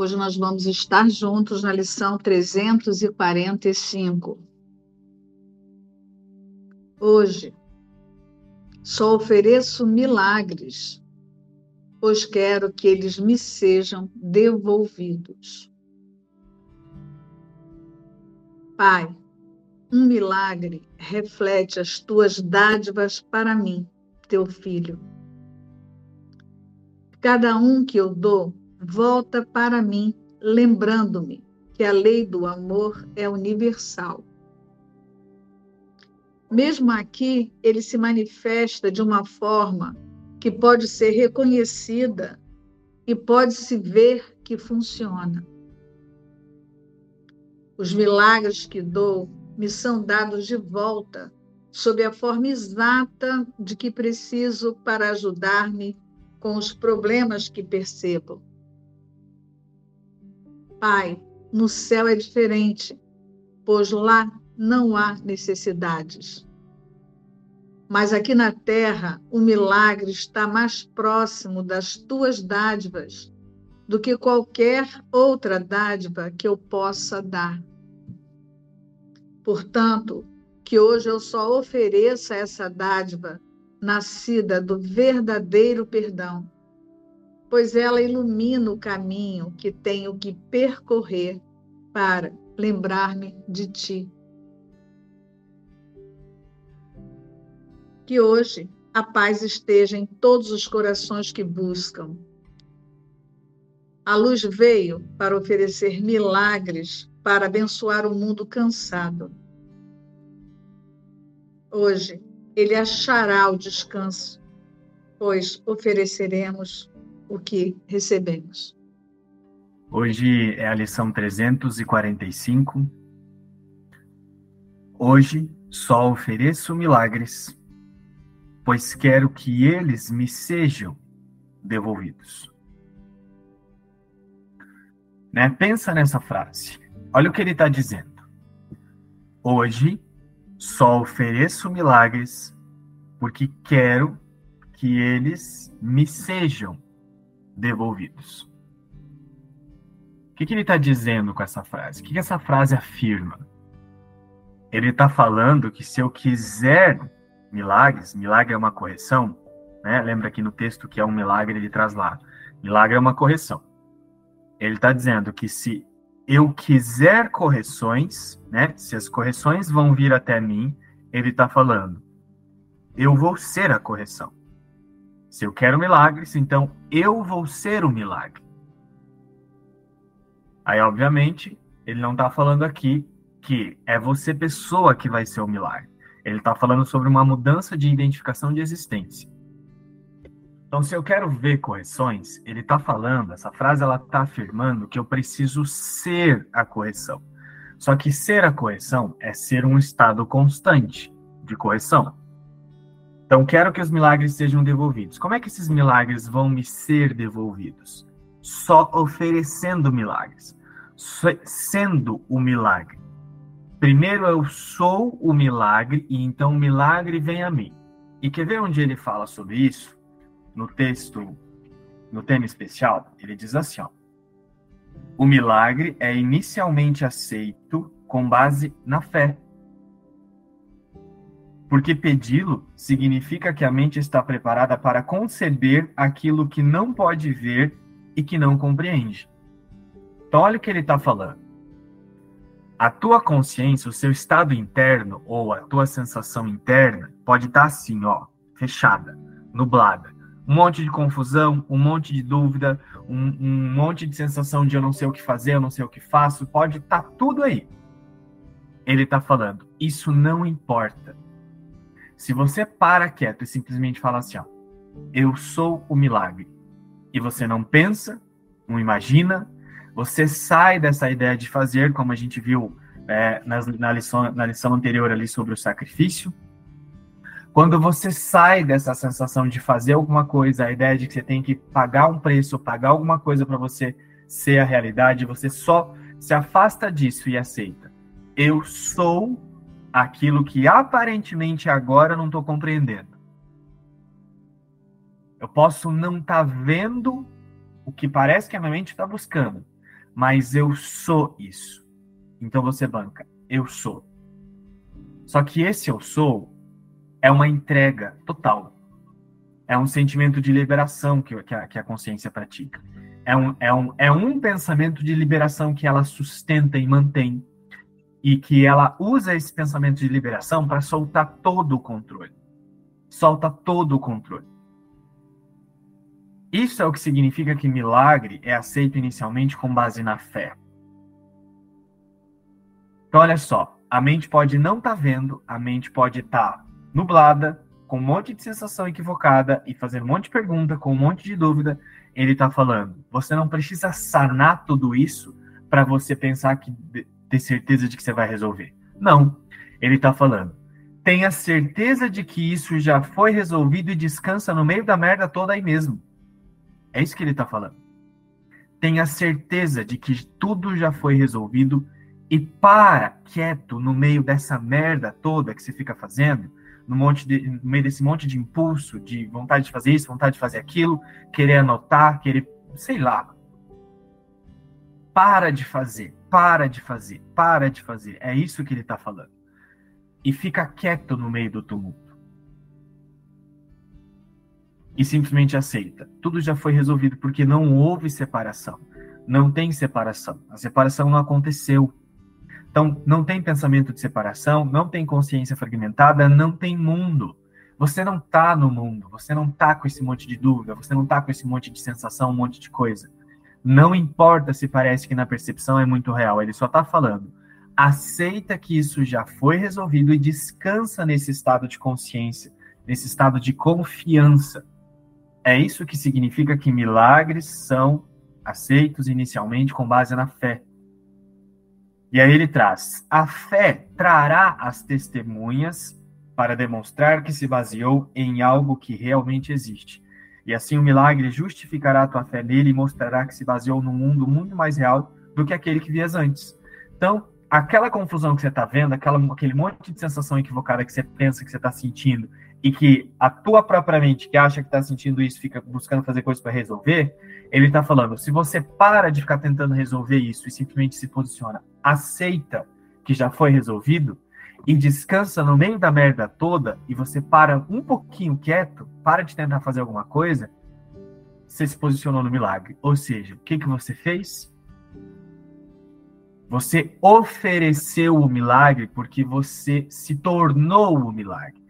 Hoje nós vamos estar juntos na lição 345. Hoje só ofereço milagres, pois quero que eles me sejam devolvidos. Pai, um milagre reflete as tuas dádivas para mim, teu filho. Cada um que eu dou volta para mim, lembrando-me que a lei do amor é universal. Mesmo aqui, ele se manifesta de uma forma que pode ser reconhecida e pode-se ver que funciona. Os milagres que dou me são dados de volta, sob a forma exata de que preciso para ajudar-me com os problemas que percebo. Pai, no céu é diferente, pois lá não há necessidades. Mas aqui na terra, o milagre está mais próximo das tuas dádivas do que qualquer outra dádiva que eu possa dar. Portanto, que hoje eu só ofereça essa dádiva nascida do verdadeiro perdão pois ela ilumina o caminho que tenho que percorrer para lembrar-me de ti. Que hoje a paz esteja em todos os corações que buscam. A luz veio para oferecer milagres para abençoar o mundo cansado. Hoje ele achará o descanso, pois ofereceremos o que recebemos. Hoje é a lição 345. Hoje só ofereço milagres, pois quero que eles me sejam devolvidos. Né? Pensa nessa frase. Olha o que ele está dizendo. Hoje só ofereço milagres porque quero que eles me sejam devolvidos. O que, que ele está dizendo com essa frase? O que, que essa frase afirma? Ele está falando que se eu quiser milagres, milagre é uma correção, né? Lembra aqui no texto que é um milagre, ele traz lá. Milagre é uma correção. Ele está dizendo que se eu quiser correções, né? Se as correções vão vir até mim, ele está falando, eu vou ser a correção. Se eu quero milagres, então eu vou ser o milagre. Aí, obviamente, ele não está falando aqui que é você, pessoa, que vai ser o milagre. Ele está falando sobre uma mudança de identificação de existência. Então, se eu quero ver correções, ele está falando, essa frase ela está afirmando que eu preciso ser a correção. Só que ser a correção é ser um estado constante de correção. Então, quero que os milagres sejam devolvidos. Como é que esses milagres vão me ser devolvidos? Só oferecendo milagres, sendo o milagre. Primeiro eu sou o milagre e então o milagre vem a mim. E quer ver onde ele fala sobre isso? No texto, no tema especial, ele diz assim: ó, o milagre é inicialmente aceito com base na fé porque pedi-lo significa que a mente está preparada para conceber aquilo que não pode ver e que não compreende. Então, olha o que ele está falando. A tua consciência, o seu estado interno ou a tua sensação interna pode estar tá assim, ó, fechada, nublada. Um monte de confusão, um monte de dúvida, um, um monte de sensação de eu não sei o que fazer, eu não sei o que faço, pode estar tá tudo aí. Ele está falando, isso não importa se você para quieto e simplesmente fala assim, ó, eu sou o milagre, e você não pensa, não imagina, você sai dessa ideia de fazer, como a gente viu é, na, na, lição, na lição anterior ali sobre o sacrifício. Quando você sai dessa sensação de fazer alguma coisa, a ideia de que você tem que pagar um preço, pagar alguma coisa para você ser a realidade, você só se afasta disso e aceita. Eu sou aquilo que aparentemente agora não estou compreendendo. Eu posso não estar tá vendo o que parece que a minha mente está buscando, mas eu sou isso. Então você banca, eu sou. Só que esse eu sou é uma entrega total. É um sentimento de liberação que, que, a, que a consciência pratica. É um, é, um, é um pensamento de liberação que ela sustenta e mantém. E que ela usa esse pensamento de liberação para soltar todo o controle. Solta todo o controle. Isso é o que significa que milagre é aceito inicialmente com base na fé. Então, olha só, a mente pode não estar tá vendo, a mente pode estar tá nublada, com um monte de sensação equivocada e fazer um monte de pergunta, com um monte de dúvida. Ele está falando, você não precisa sanar tudo isso para você pensar que ter certeza de que você vai resolver. Não. Ele está falando, tenha certeza de que isso já foi resolvido e descansa no meio da merda toda aí mesmo. É isso que ele está falando. Tenha certeza de que tudo já foi resolvido e para quieto no meio dessa merda toda que você fica fazendo, no, monte de, no meio desse monte de impulso, de vontade de fazer isso, vontade de fazer aquilo, querer anotar, querer, sei lá. Para de fazer, para de fazer, para de fazer. É isso que ele está falando. E fica quieto no meio do tumulto e simplesmente aceita. Tudo já foi resolvido porque não houve separação. Não tem separação. A separação não aconteceu. Então, não tem pensamento de separação, não tem consciência fragmentada, não tem mundo. Você não está no mundo, você não está com esse monte de dúvida, você não está com esse monte de sensação, um monte de coisa. Não importa se parece que na percepção é muito real, ele só está falando. Aceita que isso já foi resolvido e descansa nesse estado de consciência, nesse estado de confiança. É isso que significa que milagres são aceitos inicialmente com base na fé. E aí ele traz: a fé trará as testemunhas para demonstrar que se baseou em algo que realmente existe. E assim o milagre justificará a tua fé nele e mostrará que se baseou num mundo muito mais real do que aquele que vias antes. Então, aquela confusão que você está vendo, aquela, aquele monte de sensação equivocada que você pensa que você está sentindo e que a tua própria mente, que acha que está sentindo isso, fica buscando fazer coisas para resolver, ele está falando: se você para de ficar tentando resolver isso e simplesmente se posiciona, aceita que já foi resolvido e descansa no meio da merda toda e você para um pouquinho quieto, para de tentar fazer alguma coisa, você se posicionou no milagre. Ou seja, o que, que você fez? Você ofereceu o milagre porque você se tornou o milagre.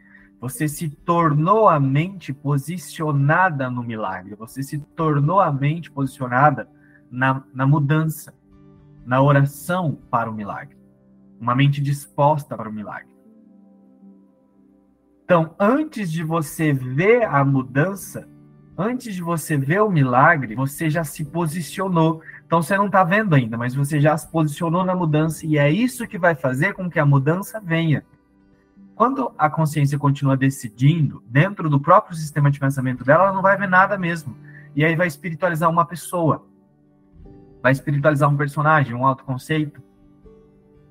Você se tornou a mente posicionada no milagre. Você se tornou a mente posicionada na, na mudança, na oração para o milagre. Uma mente disposta para o milagre. Então, antes de você ver a mudança, antes de você ver o milagre, você já se posicionou. Então, você não está vendo ainda, mas você já se posicionou na mudança, e é isso que vai fazer com que a mudança venha. Quando a consciência continua decidindo, dentro do próprio sistema de pensamento dela, ela não vai ver nada mesmo. E aí vai espiritualizar uma pessoa, vai espiritualizar um personagem, um autoconceito,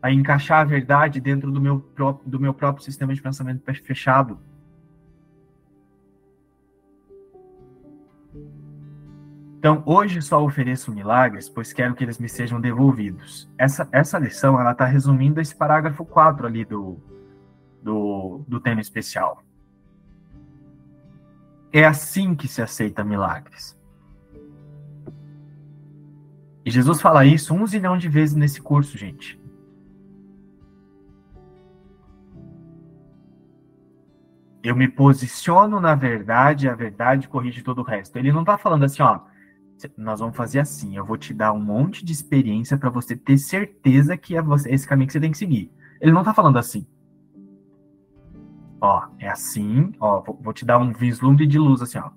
vai encaixar a verdade dentro do meu, do meu próprio sistema de pensamento fechado. Então, hoje só ofereço milagres, pois quero que eles me sejam devolvidos. Essa, essa lição, ela está resumindo esse parágrafo 4 ali do, do, do tema especial. É assim que se aceita milagres. E Jesus fala isso um zilhão de vezes nesse curso, gente. Eu me posiciono na verdade, a verdade corrige todo o resto. Ele não está falando assim, ó, nós vamos fazer assim, eu vou te dar um monte de experiência para você ter certeza que é esse caminho que você tem que seguir. Ele não está falando assim ó, é assim, ó, vou, te dar um vislumbre de luz assim, ó.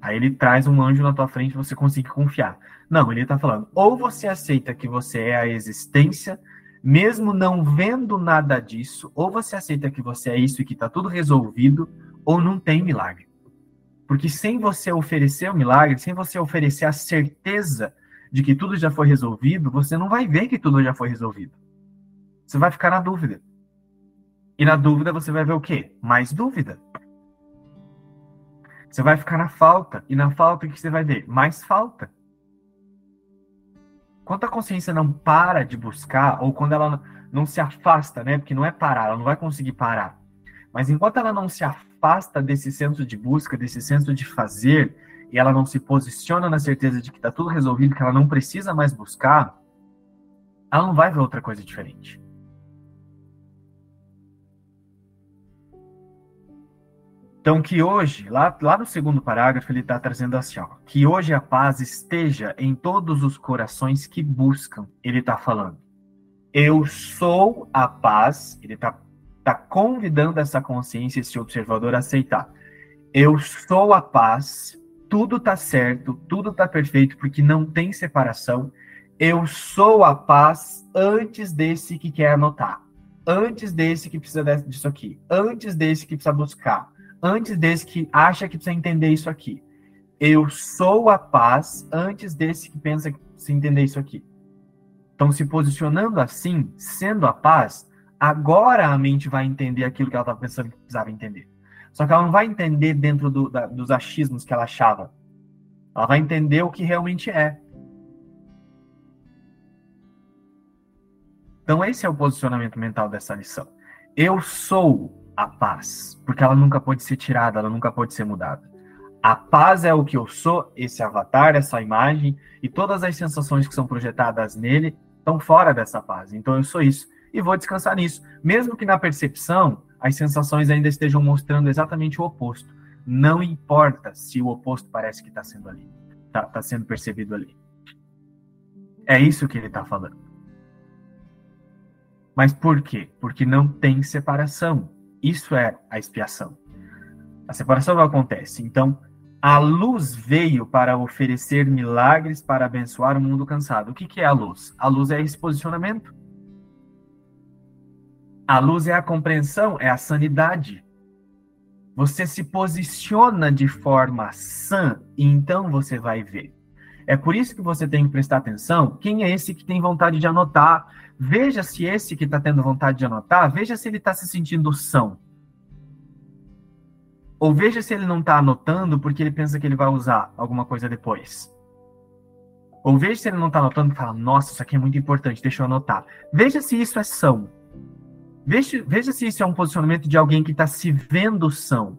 Aí ele traz um anjo na tua frente você consegue confiar. Não, ele está falando, ou você aceita que você é a existência, mesmo não vendo nada disso, ou você aceita que você é isso e que está tudo resolvido, ou não tem milagre. Porque sem você oferecer o milagre, sem você oferecer a certeza de que tudo já foi resolvido, você não vai ver que tudo já foi resolvido. Você vai ficar na dúvida. E na dúvida você vai ver o quê? Mais dúvida. Você vai ficar na falta. E na falta o que você vai ver? Mais falta. Enquanto a consciência não para de buscar, ou quando ela não se afasta, né? Porque não é parar, ela não vai conseguir parar. Mas enquanto ela não se afasta desse senso de busca, desse senso de fazer, e ela não se posiciona na certeza de que está tudo resolvido, que ela não precisa mais buscar, ela não vai ver outra coisa diferente. Então, que hoje, lá, lá no segundo parágrafo, ele está trazendo assim, ó, que hoje a paz esteja em todos os corações que buscam. Ele está falando, eu sou a paz, ele está tá convidando essa consciência, esse observador a aceitar. Eu sou a paz, tudo está certo, tudo está perfeito, porque não tem separação. Eu sou a paz antes desse que quer anotar, antes desse que precisa disso aqui, antes desse que precisa buscar antes desse que acha que precisa entender isso aqui. Eu sou a paz antes desse que pensa que precisa entender isso aqui. Então, se posicionando assim, sendo a paz, agora a mente vai entender aquilo que ela estava pensando que precisava entender. Só que ela não vai entender dentro do, da, dos achismos que ela achava. Ela vai entender o que realmente é. Então, esse é o posicionamento mental dessa lição. Eu sou a paz, porque ela nunca pode ser tirada, ela nunca pode ser mudada. A paz é o que eu sou, esse avatar, essa imagem, e todas as sensações que são projetadas nele estão fora dessa paz. Então eu sou isso e vou descansar nisso, mesmo que na percepção as sensações ainda estejam mostrando exatamente o oposto. Não importa se o oposto parece que está sendo ali, está tá sendo percebido ali. É isso que ele está falando. Mas por quê? Porque não tem separação. Isso é a expiação. A separação não acontece. Então, a luz veio para oferecer milagres para abençoar o mundo cansado. O que, que é a luz? A luz é esse posicionamento. A luz é a compreensão, é a sanidade. Você se posiciona de forma sã e então você vai ver. É por isso que você tem que prestar atenção. Quem é esse que tem vontade de anotar? Veja se esse que está tendo vontade de anotar, veja se ele está se sentindo são. Ou veja se ele não está anotando porque ele pensa que ele vai usar alguma coisa depois. Ou veja se ele não está anotando e fala, nossa, isso aqui é muito importante, deixa eu anotar. Veja se isso é são. Veja, veja se isso é um posicionamento de alguém que está se vendo são.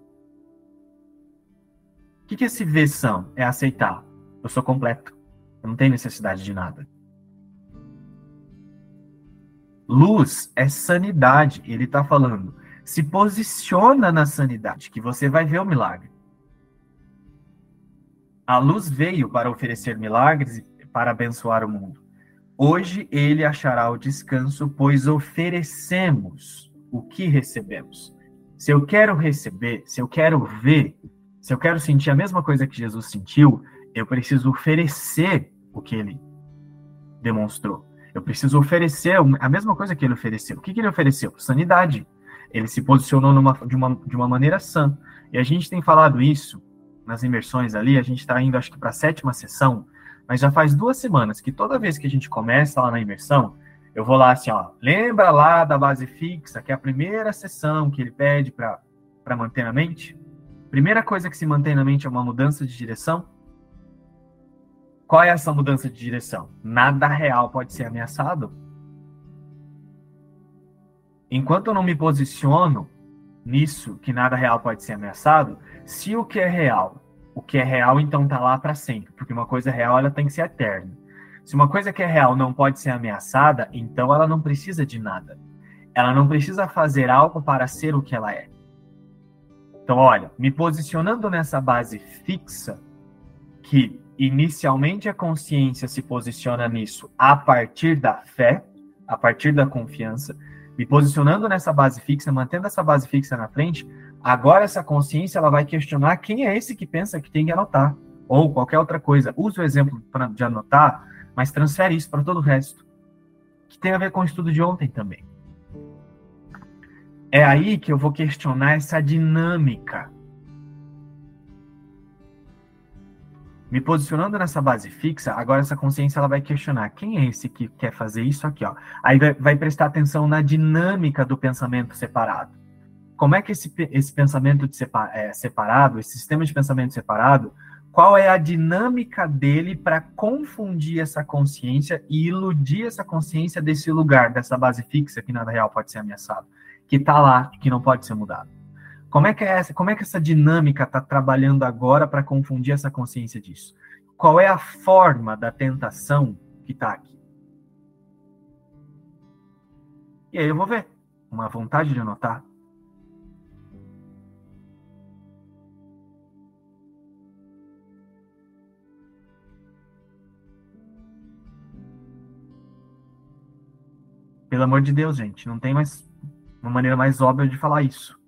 O que, que esse ver são? É aceitar. Eu sou completo. Eu não tenho necessidade de nada. Luz é sanidade. Ele está falando. Se posiciona na sanidade, que você vai ver o milagre. A luz veio para oferecer milagres e para abençoar o mundo. Hoje ele achará o descanso, pois oferecemos o que recebemos. Se eu quero receber, se eu quero ver, se eu quero sentir a mesma coisa que Jesus sentiu, eu preciso oferecer o que ele demonstrou. Eu preciso oferecer a mesma coisa que ele ofereceu. O que, que ele ofereceu? Sanidade. Ele se posicionou numa, de, uma, de uma maneira sã. E a gente tem falado isso nas imersões ali, a gente está indo, acho que, para a sétima sessão, mas já faz duas semanas que toda vez que a gente começa lá na imersão, eu vou lá assim, ó, lembra lá da base fixa, que é a primeira sessão que ele pede para manter na mente? Primeira coisa que se mantém na mente é uma mudança de direção. Qual é essa mudança de direção? Nada real pode ser ameaçado. Enquanto eu não me posiciono nisso, que nada real pode ser ameaçado, se o que é real, o que é real então tá lá para sempre, porque uma coisa real ela tem que ser eterna. Se uma coisa que é real não pode ser ameaçada, então ela não precisa de nada. Ela não precisa fazer algo para ser o que ela é. Então, olha, me posicionando nessa base fixa, que inicialmente a consciência se posiciona nisso a partir da fé, a partir da confiança, me posicionando nessa base fixa, mantendo essa base fixa na frente, agora essa consciência ela vai questionar quem é esse que pensa que tem que anotar, ou qualquer outra coisa. Use o exemplo de anotar, mas transfere isso para todo o resto, que tem a ver com o estudo de ontem também. É aí que eu vou questionar essa dinâmica me posicionando nessa base fixa, agora essa consciência ela vai questionar quem é esse que quer fazer isso aqui, ó. Aí vai, vai prestar atenção na dinâmica do pensamento separado. Como é que esse, esse pensamento de separ, é, separado, esse sistema de pensamento separado, qual é a dinâmica dele para confundir essa consciência e iludir essa consciência desse lugar, dessa base fixa que nada real pode ser ameaçado, que está lá, que não pode ser mudado. Como é que é essa, como é que essa dinâmica está trabalhando agora para confundir essa consciência disso? Qual é a forma da tentação que está aqui? E aí eu vou ver. Uma vontade de anotar. Pelo amor de Deus, gente, não tem mais uma maneira mais óbvia de falar isso.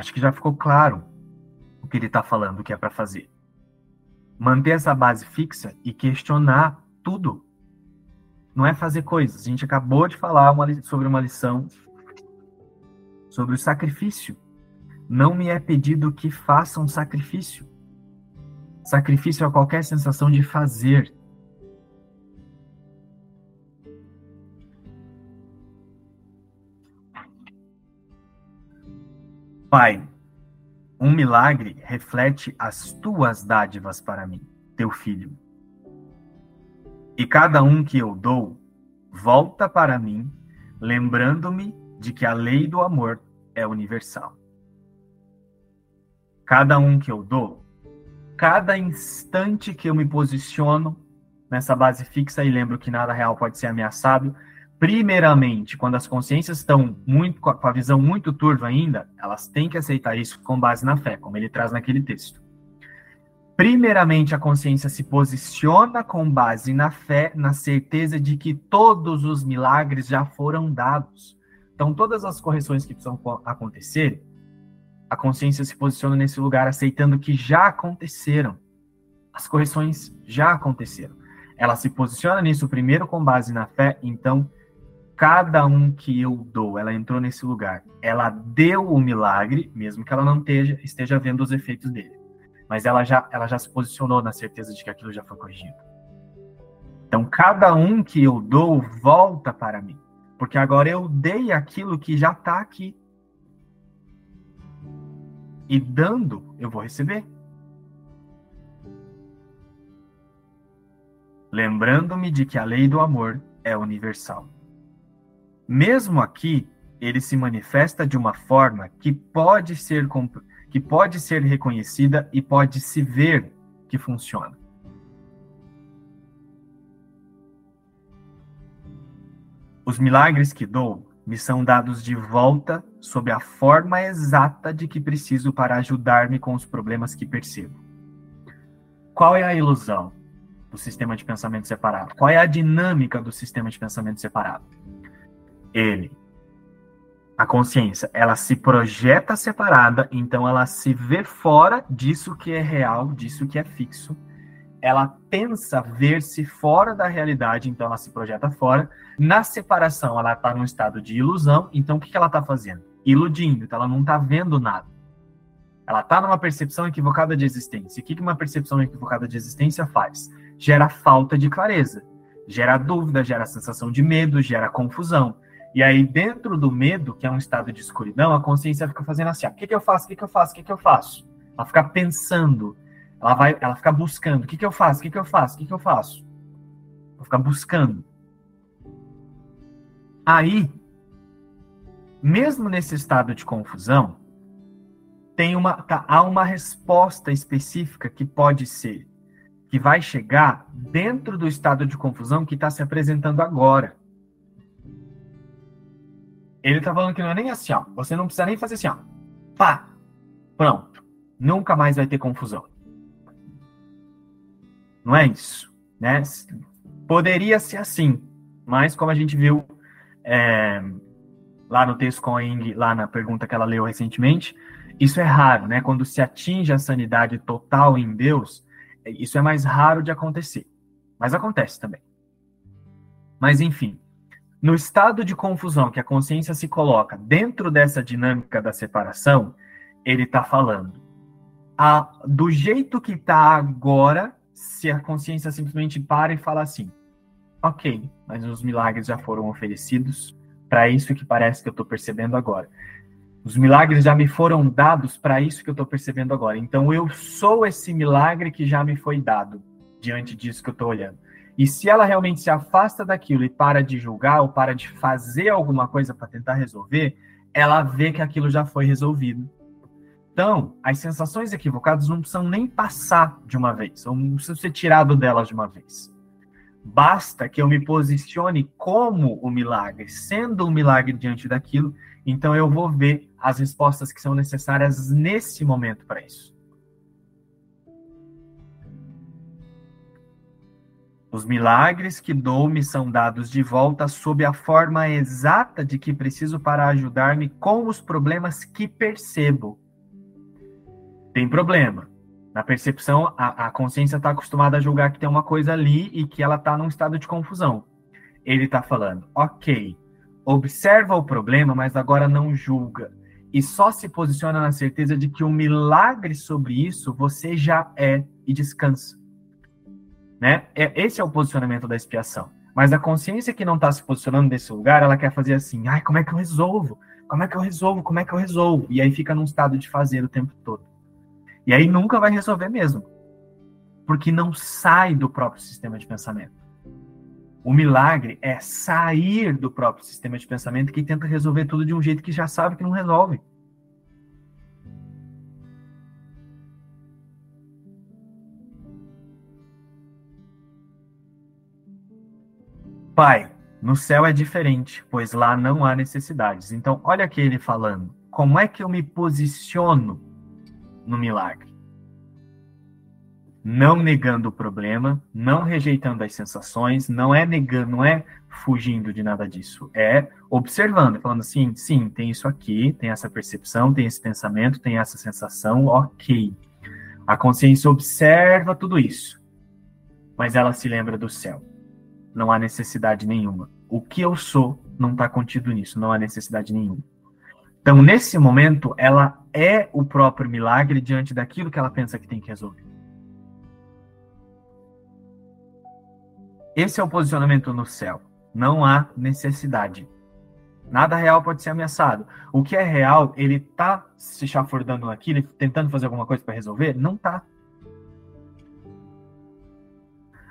Acho que já ficou claro o que ele está falando que é para fazer. Manter essa base fixa e questionar tudo. Não é fazer coisas. A gente acabou de falar uma, sobre uma lição sobre o sacrifício. Não me é pedido que faça um sacrifício. Sacrifício é qualquer sensação de fazer. Pai, um milagre reflete as tuas dádivas para mim, teu filho. E cada um que eu dou volta para mim, lembrando-me de que a lei do amor é universal. Cada um que eu dou, cada instante que eu me posiciono nessa base fixa e lembro que nada real pode ser ameaçado, primeiramente, quando as consciências estão muito com a visão muito turva ainda, elas têm que aceitar isso com base na fé, como ele traz naquele texto. Primeiramente, a consciência se posiciona com base na fé, na certeza de que todos os milagres já foram dados. Então, todas as correções que precisam acontecer, a consciência se posiciona nesse lugar aceitando que já aconteceram. As correções já aconteceram. Ela se posiciona nisso primeiro com base na fé, então cada um que eu dou, ela entrou nesse lugar, ela deu o milagre, mesmo que ela não esteja, esteja vendo os efeitos dele. Mas ela já, ela já se posicionou na certeza de que aquilo já foi corrigido. Então, cada um que eu dou volta para mim. Porque agora eu dei aquilo que já está aqui. E dando, eu vou receber. Lembrando-me de que a lei do amor é universal. Mesmo aqui, ele se manifesta de uma forma que pode ser que pode ser reconhecida e pode se ver que funciona. Os milagres que dou me são dados de volta sob a forma exata de que preciso para ajudar-me com os problemas que percebo. Qual é a ilusão do sistema de pensamento separado? Qual é a dinâmica do sistema de pensamento separado? Ele, a consciência, ela se projeta separada, então ela se vê fora disso que é real, disso que é fixo. Ela pensa ver-se fora da realidade, então ela se projeta fora. Na separação, ela está num estado de ilusão, então o que, que ela está fazendo? Iludindo, então ela não está vendo nada. Ela está numa percepção equivocada de existência. O que, que uma percepção equivocada de existência faz? Gera falta de clareza, gera dúvida, gera sensação de medo, gera confusão. E aí, dentro do medo, que é um estado de escuridão, a consciência fica fazendo assim: o que, que eu faço? O que, que eu faço? O que, que eu faço? Ela fica pensando, ela vai, ela fica buscando: o que, que eu faço? O que, que eu faço? O que, que eu faço? Ela fica buscando. Aí, mesmo nesse estado de confusão, tem uma, tá, há uma resposta específica que pode ser, que vai chegar dentro do estado de confusão que está se apresentando agora. Ele tá falando que não é nem assim, ó. Você não precisa nem fazer assim, ó. Pá! Pronto. Nunca mais vai ter confusão. Não é isso, né? Poderia ser assim, mas como a gente viu é, lá no texto com a Ing, lá na pergunta que ela leu recentemente, isso é raro, né? Quando se atinge a sanidade total em Deus, isso é mais raro de acontecer. Mas acontece também. Mas enfim, no estado de confusão que a consciência se coloca dentro dessa dinâmica da separação, ele está falando. A, do jeito que está agora, se a consciência simplesmente para e fala assim: ok, mas os milagres já foram oferecidos, para isso que parece que eu estou percebendo agora. Os milagres já me foram dados para isso que eu estou percebendo agora. Então eu sou esse milagre que já me foi dado diante disso que eu estou olhando. E se ela realmente se afasta daquilo e para de julgar ou para de fazer alguma coisa para tentar resolver, ela vê que aquilo já foi resolvido. Então, as sensações equivocadas não precisam nem passar de uma vez, ou não precisam ser tirado delas de uma vez. Basta que eu me posicione como o milagre, sendo um milagre diante daquilo, então eu vou ver as respostas que são necessárias nesse momento para isso. Os milagres que dou me são dados de volta sob a forma exata de que preciso para ajudar-me com os problemas que percebo. Tem problema. Na percepção, a, a consciência está acostumada a julgar que tem uma coisa ali e que ela está num estado de confusão. Ele está falando, ok, observa o problema, mas agora não julga. E só se posiciona na certeza de que o um milagre sobre isso você já é e descansa. Né? É, esse é o posicionamento da expiação. Mas a consciência que não está se posicionando nesse lugar, ela quer fazer assim, ai, como é que eu resolvo? Como é que eu resolvo? Como é que eu resolvo? E aí fica num estado de fazer o tempo todo. E aí nunca vai resolver mesmo. Porque não sai do próprio sistema de pensamento. O milagre é sair do próprio sistema de pensamento que tenta resolver tudo de um jeito que já sabe que não resolve. Pai, no céu é diferente, pois lá não há necessidades. Então, olha aqui ele falando. Como é que eu me posiciono no milagre. Não negando o problema, não rejeitando as sensações, não é negando, não é fugindo de nada disso, é observando, falando assim, sim, tem isso aqui, tem essa percepção, tem esse pensamento, tem essa sensação, ok. A consciência observa tudo isso, mas ela se lembra do céu. Não há necessidade nenhuma. O que eu sou não está contido nisso, não há necessidade nenhuma. Então, nesse momento, ela é o próprio milagre diante daquilo que ela pensa que tem que resolver. Esse é o posicionamento no céu. Não há necessidade. Nada real pode ser ameaçado. O que é real, ele está se chafurdando naquilo, tentando fazer alguma coisa para resolver? Não está.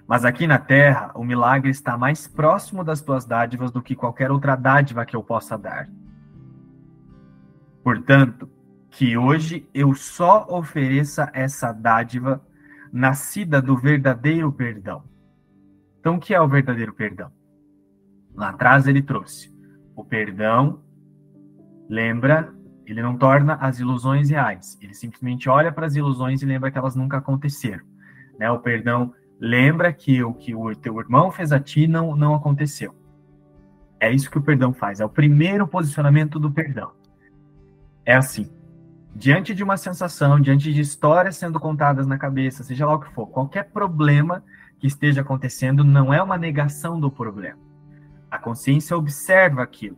Mas aqui na terra, o milagre está mais próximo das tuas dádivas do que qualquer outra dádiva que eu possa dar. Portanto, que hoje eu só ofereça essa dádiva nascida do verdadeiro perdão. Então, o que é o verdadeiro perdão? Lá atrás ele trouxe o perdão, lembra, ele não torna as ilusões reais, ele simplesmente olha para as ilusões e lembra que elas nunca aconteceram. Né? O perdão lembra que o que o teu irmão fez a ti não, não aconteceu. É isso que o perdão faz, é o primeiro posicionamento do perdão é assim. Diante de uma sensação, diante de histórias sendo contadas na cabeça, seja lá o que for, qualquer problema que esteja acontecendo não é uma negação do problema. A consciência observa aquilo,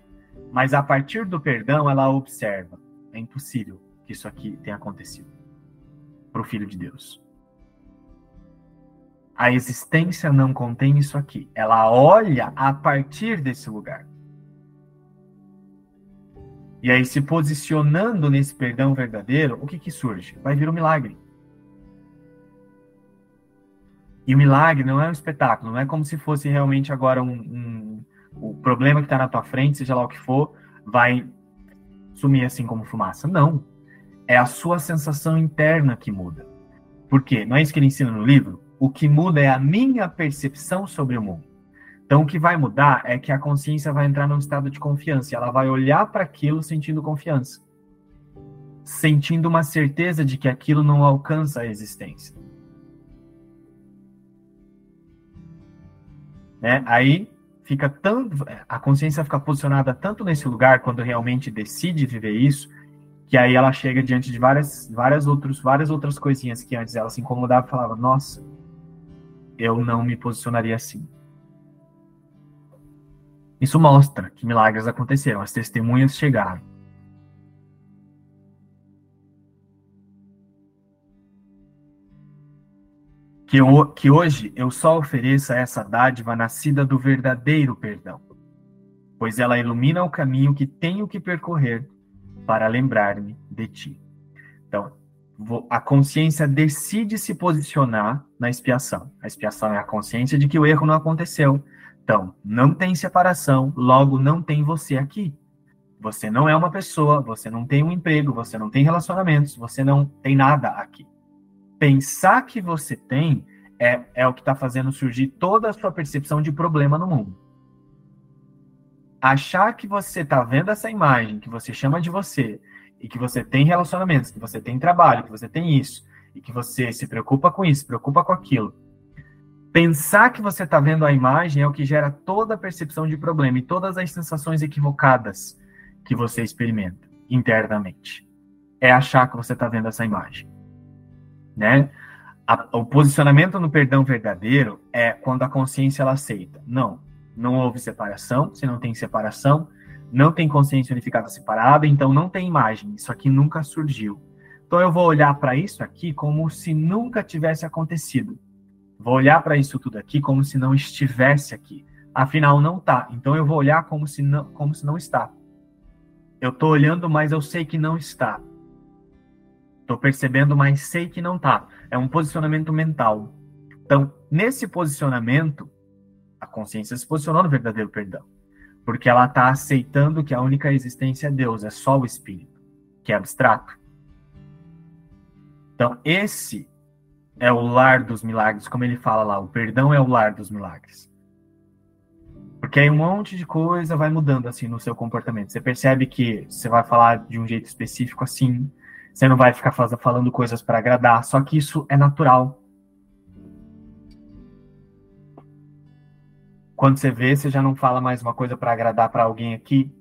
mas a partir do perdão ela observa. É impossível que isso aqui tenha acontecido para o Filho de Deus. A existência não contém isso aqui. Ela olha a partir desse lugar. E aí, se posicionando nesse perdão verdadeiro, o que, que surge? Vai vir um milagre. E o milagre não é um espetáculo, não é como se fosse realmente agora um, um o problema que está na tua frente, seja lá o que for, vai sumir assim como fumaça. Não. É a sua sensação interna que muda. Por quê? Não é isso que ele ensina no livro? O que muda é a minha percepção sobre o mundo. Então, o que vai mudar é que a consciência vai entrar num estado de confiança. Ela vai olhar para aquilo sentindo confiança, sentindo uma certeza de que aquilo não alcança a existência. Né? Aí fica tanto, a consciência fica posicionada tanto nesse lugar quando realmente decide viver isso, que aí ela chega diante de várias, várias, outros, várias outras coisinhas que antes ela se incomodava e falava: Nossa, eu não me posicionaria assim. Isso mostra que milagres aconteceram, as testemunhas chegaram. Que, eu, que hoje eu só ofereça essa dádiva nascida do verdadeiro perdão. pois ela ilumina o caminho que tenho que percorrer para lembrar-me de ti. Então, a consciência decide se posicionar na expiação. A expiação é a consciência de que o erro não aconteceu. Então, não tem separação, logo não tem você aqui. Você não é uma pessoa, você não tem um emprego, você não tem relacionamentos, você não tem nada aqui. Pensar que você tem é, é o que está fazendo surgir toda a sua percepção de problema no mundo. Achar que você está vendo essa imagem, que você chama de você, e que você tem relacionamentos, que você tem trabalho, que você tem isso, e que você se preocupa com isso, se preocupa com aquilo. Pensar que você está vendo a imagem é o que gera toda a percepção de problema e todas as sensações equivocadas que você experimenta internamente. É achar que você está vendo essa imagem. Né? A, o posicionamento no perdão verdadeiro é quando a consciência ela aceita. Não, não houve separação. Se não tem separação, não tem consciência unificada separada, então não tem imagem. Isso aqui nunca surgiu. Então eu vou olhar para isso aqui como se nunca tivesse acontecido. Vou olhar para isso tudo aqui como se não estivesse aqui. Afinal, não está. Então eu vou olhar como se não, como se não está. Eu estou olhando, mas eu sei que não está. Estou percebendo, mas sei que não está. É um posicionamento mental. Então, nesse posicionamento, a consciência se posicionou no verdadeiro perdão. Porque ela está aceitando que a única existência é Deus, é só o Espírito, que é abstrato. Então, esse é o lar dos milagres, como ele fala lá, o perdão é o lar dos milagres. Porque aí um monte de coisa vai mudando assim no seu comportamento. Você percebe que você vai falar de um jeito específico assim, você não vai ficar falando coisas para agradar, só que isso é natural. Quando você vê, você já não fala mais uma coisa para agradar para alguém aqui.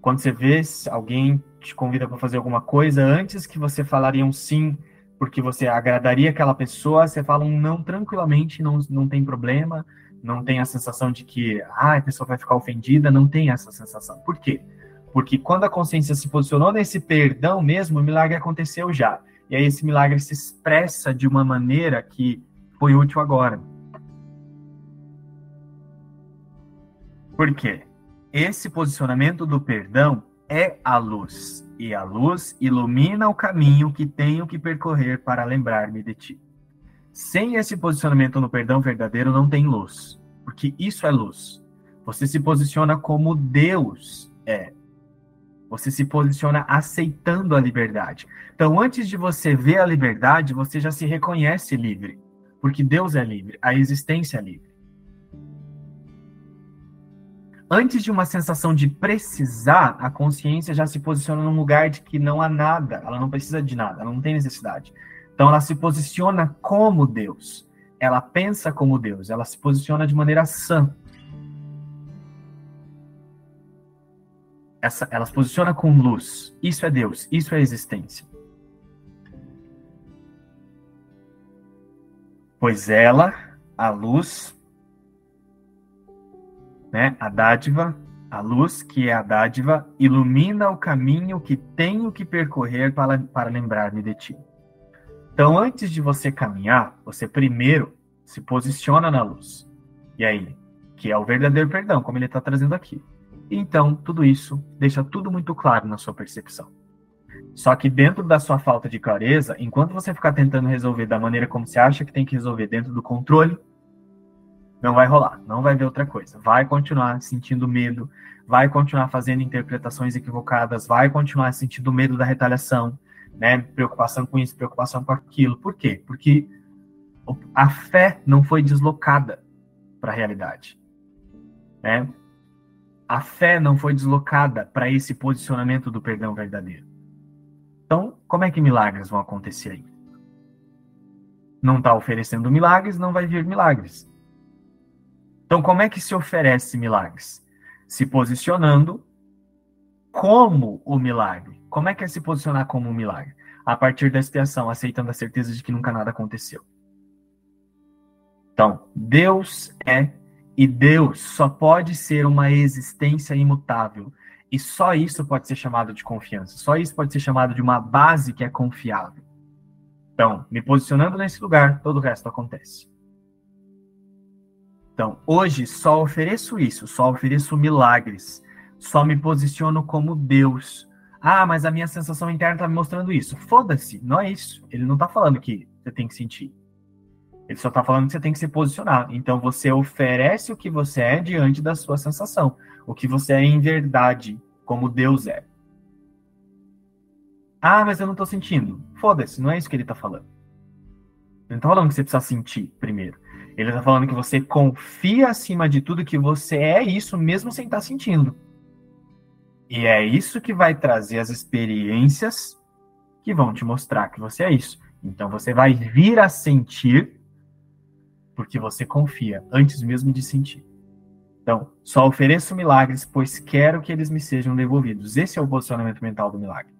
Quando você vê, alguém te convida para fazer alguma coisa, antes que você falaria um sim porque você agradaria aquela pessoa, você fala um não tranquilamente, não, não tem problema, não tem a sensação de que ah, a pessoa vai ficar ofendida, não tem essa sensação. Por quê? Porque quando a consciência se posicionou nesse perdão mesmo, o milagre aconteceu já. E aí esse milagre se expressa de uma maneira que foi útil agora. Por quê? Esse posicionamento do perdão é a luz e a luz ilumina o caminho que tenho que percorrer para lembrar-me de ti. Sem esse posicionamento no perdão verdadeiro, não tem luz, porque isso é luz. Você se posiciona como Deus é. Você se posiciona aceitando a liberdade. Então, antes de você ver a liberdade, você já se reconhece livre, porque Deus é livre, a existência é livre. Antes de uma sensação de precisar, a consciência já se posiciona num lugar de que não há nada, ela não precisa de nada, ela não tem necessidade. Então ela se posiciona como Deus. Ela pensa como Deus, ela se posiciona de maneira sã. Essa, ela se posiciona com luz. Isso é Deus, isso é existência. Pois ela, a luz, né? A dádiva, a luz, que é a dádiva, ilumina o caminho que tenho que percorrer para, para lembrar-me de ti. Então, antes de você caminhar, você primeiro se posiciona na luz. E aí, que é o verdadeiro perdão, como ele está trazendo aqui. Então, tudo isso deixa tudo muito claro na sua percepção. Só que dentro da sua falta de clareza, enquanto você ficar tentando resolver da maneira como você acha que tem que resolver dentro do controle, não vai rolar, não vai ver outra coisa. Vai continuar sentindo medo, vai continuar fazendo interpretações equivocadas, vai continuar sentindo medo da retaliação, né? Preocupação com isso, preocupação com aquilo. Por quê? Porque a fé não foi deslocada para a realidade, né? A fé não foi deslocada para esse posicionamento do perdão verdadeiro. Então, como é que milagres vão acontecer aí? Não está oferecendo milagres, não vai vir milagres. Então, como é que se oferece milagres? Se posicionando como o milagre. Como é que é se posicionar como um milagre? A partir da expiação, aceitando a certeza de que nunca nada aconteceu. Então, Deus é e Deus só pode ser uma existência imutável. E só isso pode ser chamado de confiança. Só isso pode ser chamado de uma base que é confiável. Então, me posicionando nesse lugar, todo o resto acontece. Então, hoje só ofereço isso, só ofereço milagres, só me posiciono como Deus. Ah, mas a minha sensação interna está me mostrando isso. Foda-se, não é isso. Ele não está falando que você tem que sentir. Ele só está falando que você tem que se posicionar. Então você oferece o que você é diante da sua sensação, o que você é em verdade, como Deus é. Ah, mas eu não estou sentindo. Foda-se, não é isso que ele está falando. Ele não está falando que você precisa sentir primeiro. Ele está falando que você confia acima de tudo que você é isso mesmo sem estar tá sentindo. E é isso que vai trazer as experiências que vão te mostrar que você é isso. Então você vai vir a sentir porque você confia antes mesmo de sentir. Então, só ofereço milagres, pois quero que eles me sejam devolvidos. Esse é o posicionamento mental do milagre.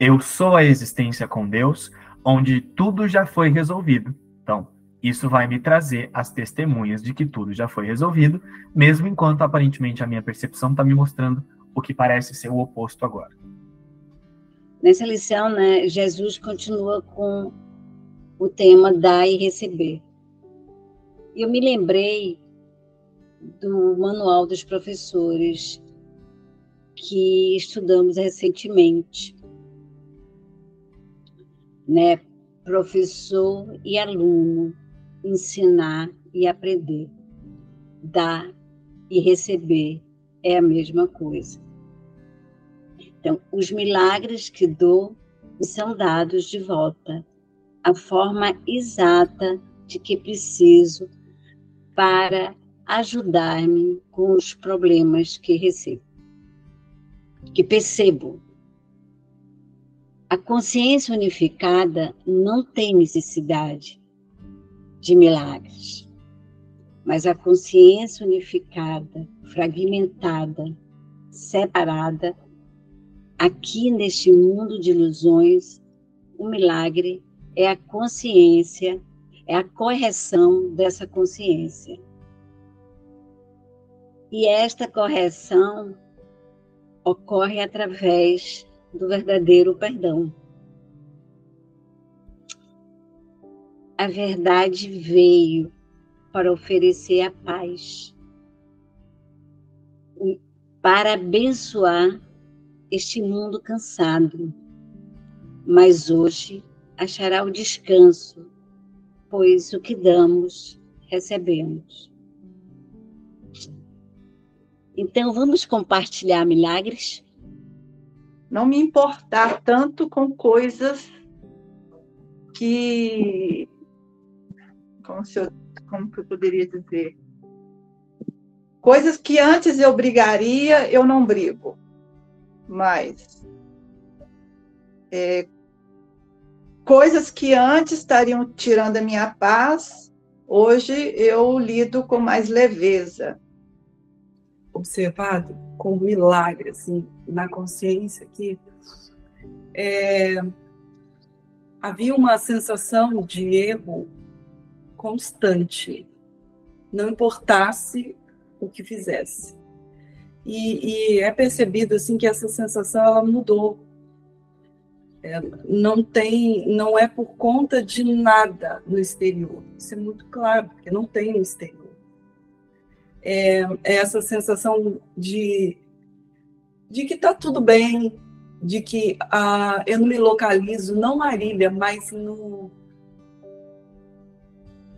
Eu sou a existência com Deus, onde tudo já foi resolvido. Então, isso vai me trazer as testemunhas de que tudo já foi resolvido, mesmo enquanto aparentemente a minha percepção está me mostrando o que parece ser o oposto agora. Nessa lição, né, Jesus continua com o tema dar e receber. Eu me lembrei do manual dos professores que estudamos recentemente né? Professor e aluno, ensinar e aprender, dar e receber é a mesma coisa. Então, os milagres que dou me são dados de volta, a forma exata de que preciso para ajudar-me com os problemas que recebo, que percebo a consciência unificada não tem necessidade de milagres, mas a consciência unificada, fragmentada, separada, aqui neste mundo de ilusões, o milagre é a consciência, é a correção dessa consciência. E esta correção ocorre através do verdadeiro perdão. A verdade veio para oferecer a paz, para abençoar este mundo cansado. Mas hoje achará o descanso, pois o que damos, recebemos. Então, vamos compartilhar milagres? Não me importar tanto com coisas que como, se eu, como que eu poderia dizer? Coisas que antes eu brigaria eu não brigo mas é, coisas que antes estariam tirando a minha paz hoje eu lido com mais leveza observado com milagre, assim, na consciência que é, havia uma sensação de erro constante, não importasse o que fizesse. E, e é percebido assim que essa sensação ela mudou. É, não tem, não é por conta de nada no exterior. Isso é muito claro, porque não tem no exterior é, é essa sensação de, de que está tudo bem, de que ah, eu não me localizo, não Marília, mas no,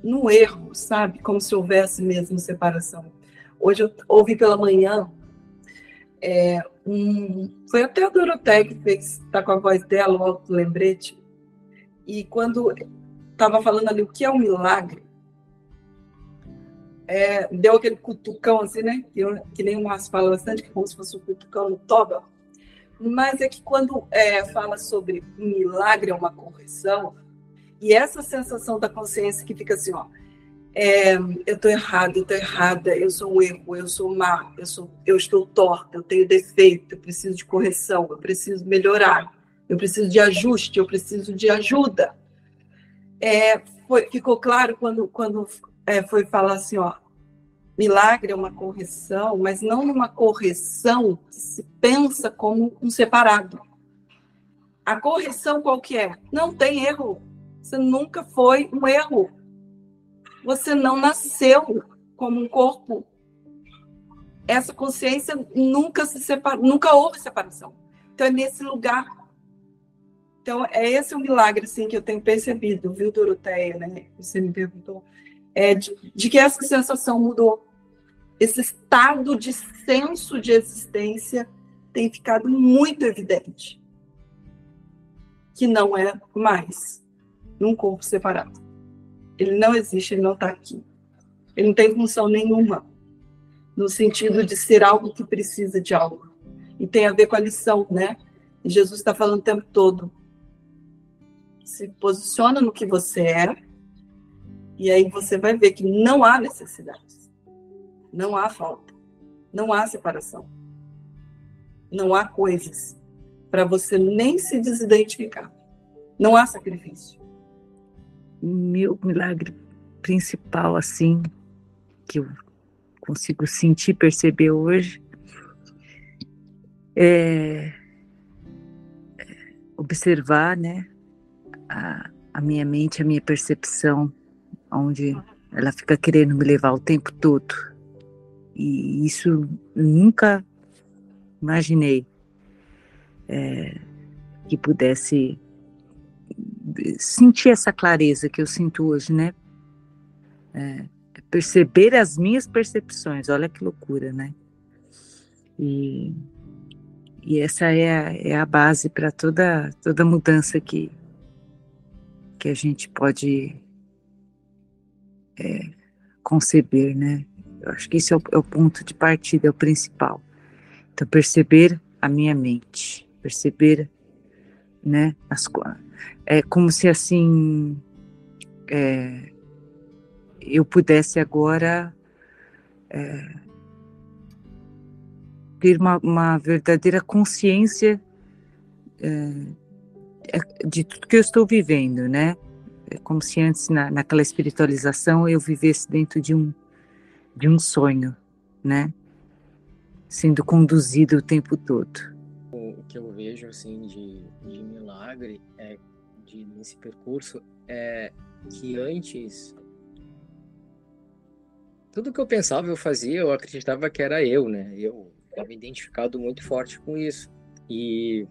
no erro, sabe? Como se houvesse mesmo separação. Hoje eu ouvi pela manhã, é, um, foi até a Doroteia que fez, está com a voz dela, o lembrete, e quando estava falando ali o que é um milagre, é, deu aquele cutucão assim, né? Que, que nem o Márcio fala bastante, que é como se fosse um cutucão no toba. Mas é que quando é, fala sobre um milagre, é uma correção, e essa sensação da consciência que fica assim, ó, é, eu estou errada, eu estou errada, eu sou um erro, eu sou má, eu, sou, eu estou torta, eu tenho defeito, eu preciso de correção, eu preciso melhorar, eu preciso de ajuste, eu preciso de ajuda. É, foi, ficou claro quando, quando é, foi falar assim, ó, milagre é uma correção, mas não uma correção que se pensa como um separado. A correção qual que é? Não tem erro. Você nunca foi um erro. você não nasceu como um corpo. Essa consciência nunca se separou, nunca houve separação. Então é nesse lugar. Então é esse o milagre assim que eu tenho percebido, viu, Doroteia, né? Você me perguntou, é de, de que essa sensação mudou. Esse estado de senso de existência tem ficado muito evidente que não é mais num corpo separado. Ele não existe, ele não está aqui. Ele não tem função nenhuma, no sentido de ser algo que precisa de algo. E tem a ver com a lição, né? Jesus está falando o tempo todo. Se posiciona no que você é, e aí você vai ver que não há necessidades, não há falta, não há separação, não há coisas para você nem se desidentificar. Não há sacrifício. Meu milagre principal, assim, que eu consigo sentir, perceber hoje, é observar, né, a, a minha mente, a minha percepção, onde ela fica querendo me levar o tempo todo. E isso nunca imaginei é, que pudesse sentir essa clareza que eu sinto hoje, né? É, perceber as minhas percepções, olha que loucura, né? E, e essa é a, é a base para toda, toda mudança que, que a gente pode é, conceber, né? Eu acho que esse é o, é o ponto de partida, é o principal. Então, perceber a minha mente perceber, né? As, é como se assim é, eu pudesse agora é, ter uma, uma, verdadeira consciência é, de tudo que eu estou vivendo, né? É como se antes, na, naquela espiritualização, eu vivesse dentro de um, de um sonho, né? Sendo conduzido o tempo todo. Que eu vejo assim de, de milagre é de, nesse percurso é que antes tudo que eu pensava eu fazia eu acreditava que era eu né? Eu estava identificado muito forte com isso. E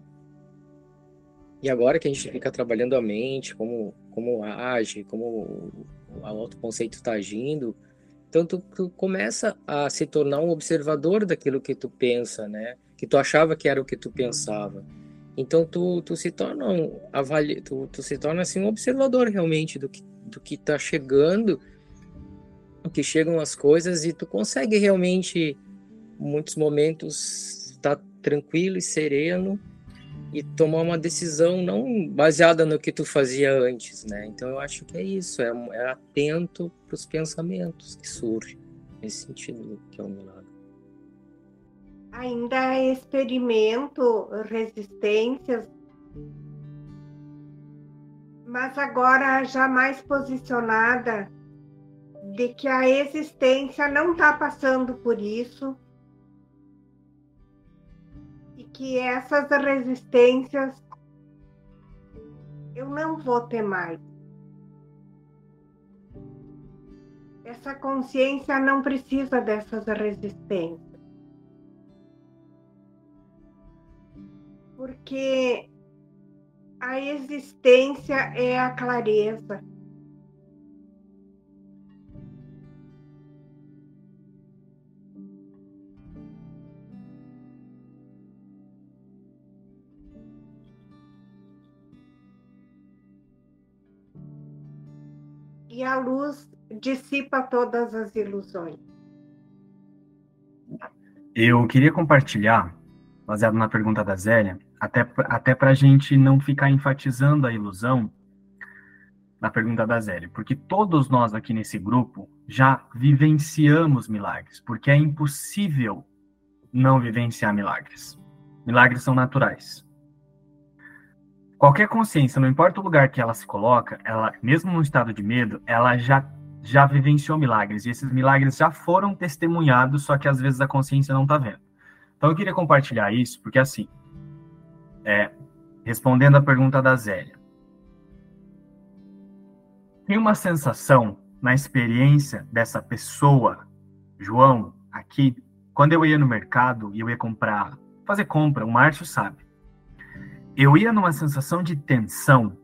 e agora que a gente fica trabalhando a mente como como age como o autoconceito está agindo então tu, tu começa a se tornar um observador daquilo que tu pensa né que tu achava que era o que tu pensava. Então tu, tu se torna um avali, tu, tu se torna assim um observador realmente do que do que está chegando, do que chegam as coisas e tu consegue realmente muitos momentos estar tá tranquilo e sereno e tomar uma decisão não baseada no que tu fazia antes, né? Então eu acho que é isso, é, é atento para os pensamentos que surgem nesse sentido que é o milagre ainda experimento resistências, mas agora já mais posicionada de que a existência não está passando por isso que essas resistências eu não vou ter mais. Essa consciência não precisa dessas resistências. porque a existência é a clareza. E a luz dissipa todas as ilusões. Eu queria compartilhar, baseado na pergunta da Zélia, até, até para a gente não ficar enfatizando a ilusão na pergunta da Zélia, porque todos nós aqui nesse grupo já vivenciamos milagres, porque é impossível não vivenciar milagres. Milagres são naturais. Qualquer consciência, não importa o lugar que ela se coloca, ela, mesmo no estado de medo, ela já já vivenciou milagres e esses milagres já foram testemunhados, só que às vezes a consciência não está vendo. Então eu queria compartilhar isso, porque assim, é, respondendo à pergunta da Zélia. Tem uma sensação na experiência dessa pessoa, João, aqui, quando eu ia no mercado e eu ia comprar, fazer compra, o Márcio sabe. Eu ia numa sensação de tensão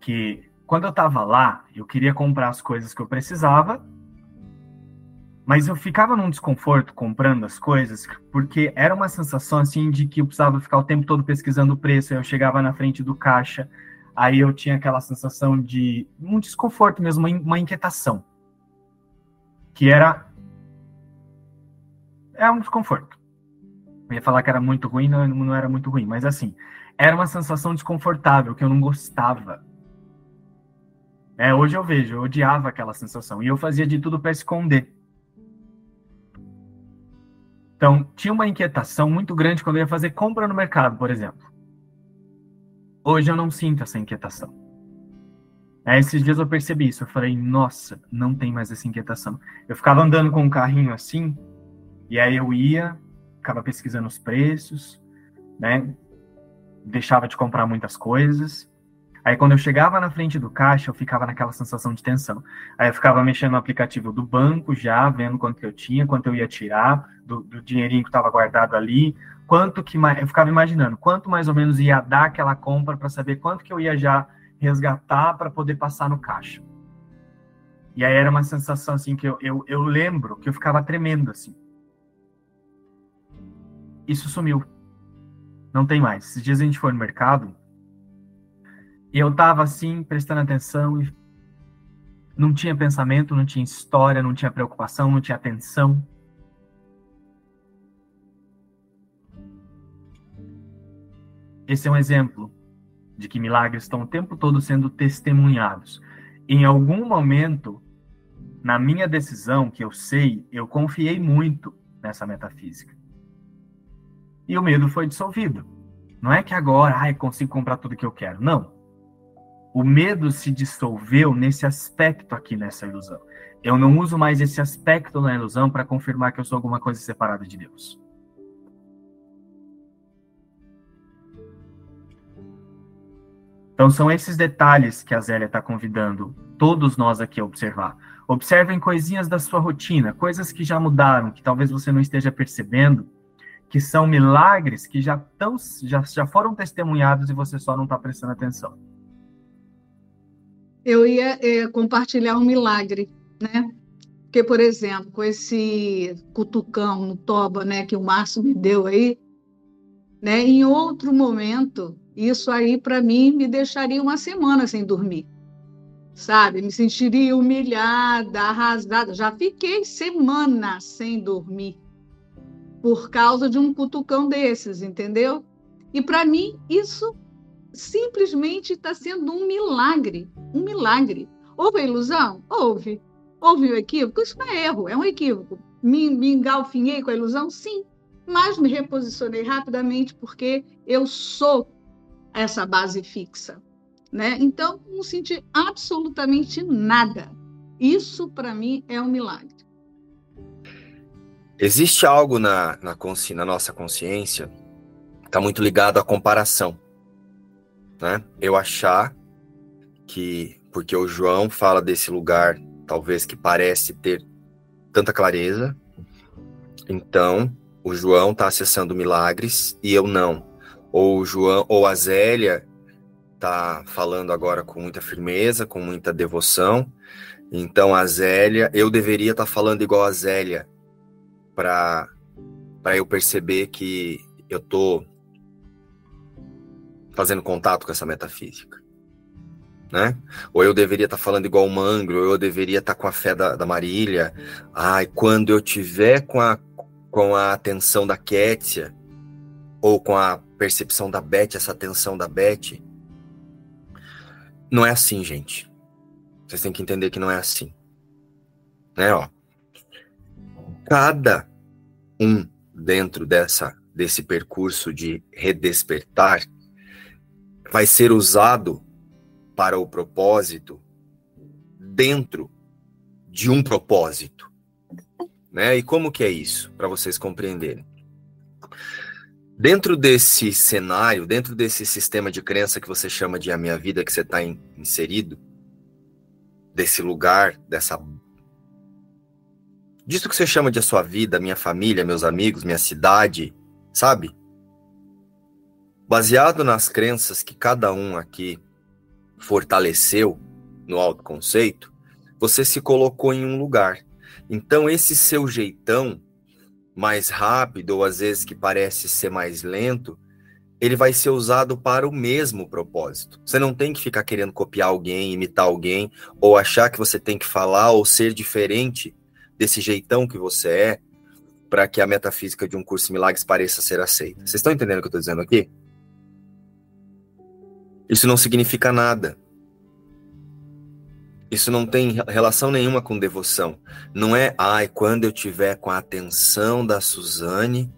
que quando eu estava lá, eu queria comprar as coisas que eu precisava, mas eu ficava num desconforto comprando as coisas, porque era uma sensação assim de que eu precisava ficar o tempo todo pesquisando o preço, eu chegava na frente do caixa, aí eu tinha aquela sensação de um desconforto mesmo, uma inquietação, que era é um desconforto. Eu ia falar que era muito ruim, não, não era muito ruim, mas assim, era uma sensação desconfortável que eu não gostava. É, hoje eu vejo, eu odiava aquela sensação e eu fazia de tudo para esconder. Então, tinha uma inquietação muito grande quando eu ia fazer compra no mercado, por exemplo. Hoje eu não sinto essa inquietação. É, esses dias eu percebi isso. Eu falei, nossa, não tem mais essa inquietação. Eu ficava andando com um carrinho assim, e aí eu ia, ficava pesquisando os preços, né? Deixava de comprar muitas coisas. Aí quando eu chegava na frente do caixa, eu ficava naquela sensação de tensão. Aí eu ficava mexendo no aplicativo do banco já, vendo quanto que eu tinha, quanto eu ia tirar do, do dinheirinho que estava guardado ali, quanto que eu ficava imaginando, quanto mais ou menos ia dar aquela compra para saber quanto que eu ia já resgatar para poder passar no caixa. E aí era uma sensação assim que eu, eu, eu lembro que eu ficava tremendo assim. Isso sumiu. Não tem mais. Esses dias a gente foi no mercado e eu tava assim, prestando atenção e não tinha pensamento, não tinha história, não tinha preocupação, não tinha atenção. Esse é um exemplo de que milagres estão o tempo todo sendo testemunhados. Em algum momento, na minha decisão, que eu sei, eu confiei muito nessa metafísica. E o medo foi dissolvido. Não é que agora, ai, consigo comprar tudo que eu quero. Não o medo se dissolveu nesse aspecto aqui nessa ilusão. Eu não uso mais esse aspecto na ilusão para confirmar que eu sou alguma coisa separada de Deus. Então são esses detalhes que a Zélia está convidando todos nós aqui a observar. Observem coisinhas da sua rotina, coisas que já mudaram, que talvez você não esteja percebendo, que são milagres que já, tão, já, já foram testemunhados e você só não está prestando atenção eu ia é, compartilhar um milagre, né? Porque, por exemplo, com esse cutucão no toba, né, que o Márcio me deu aí, né? Em outro momento, isso aí para mim me deixaria uma semana sem dormir, sabe? Me sentiria humilhada, arrasada. Já fiquei semanas sem dormir por causa de um cutucão desses, entendeu? E para mim isso simplesmente está sendo um milagre, um milagre. Houve a ilusão? Houve. Houve o equívoco? Isso não é erro, é um equívoco. Me, me engalfinhei com a ilusão? Sim. Mas me reposicionei rapidamente porque eu sou essa base fixa. Né? Então, não senti absolutamente nada. Isso, para mim, é um milagre. Existe algo na, na, na nossa consciência que está muito ligado à comparação né? Eu achar que porque o João fala desse lugar, talvez que parece ter tanta clareza, então o João está acessando milagres e eu não. Ou o João ou a Zélia está falando agora com muita firmeza, com muita devoção. Então a Zélia, eu deveria estar tá falando igual a Zélia para eu perceber que eu tô fazendo contato com essa metafísica. Né? Ou eu deveria estar tá falando igual o Mangro, ou eu deveria estar tá com a fé da, da Marília. Ai, quando eu tiver com a, com a atenção da Kétia, ou com a percepção da Beth, essa atenção da Beth. Não é assim, gente. Vocês têm que entender que não é assim. Né, ó. Cada um dentro dessa desse percurso de redespertar vai ser usado para o propósito dentro de um propósito. Né? E como que é isso, para vocês compreenderem? Dentro desse cenário, dentro desse sistema de crença que você chama de a minha vida, que você está inserido, desse lugar, dessa disso que você chama de a sua vida, minha família, meus amigos, minha cidade, sabe? Baseado nas crenças que cada um aqui fortaleceu no autoconceito, você se colocou em um lugar. Então esse seu jeitão mais rápido ou às vezes que parece ser mais lento, ele vai ser usado para o mesmo propósito. Você não tem que ficar querendo copiar alguém, imitar alguém, ou achar que você tem que falar ou ser diferente desse jeitão que você é, para que a metafísica de um curso de milagres pareça ser aceita. Vocês estão entendendo o que eu estou dizendo aqui? Isso não significa nada. Isso não tem relação nenhuma com devoção. Não é, ai, quando eu tiver com a atenção da Suzane,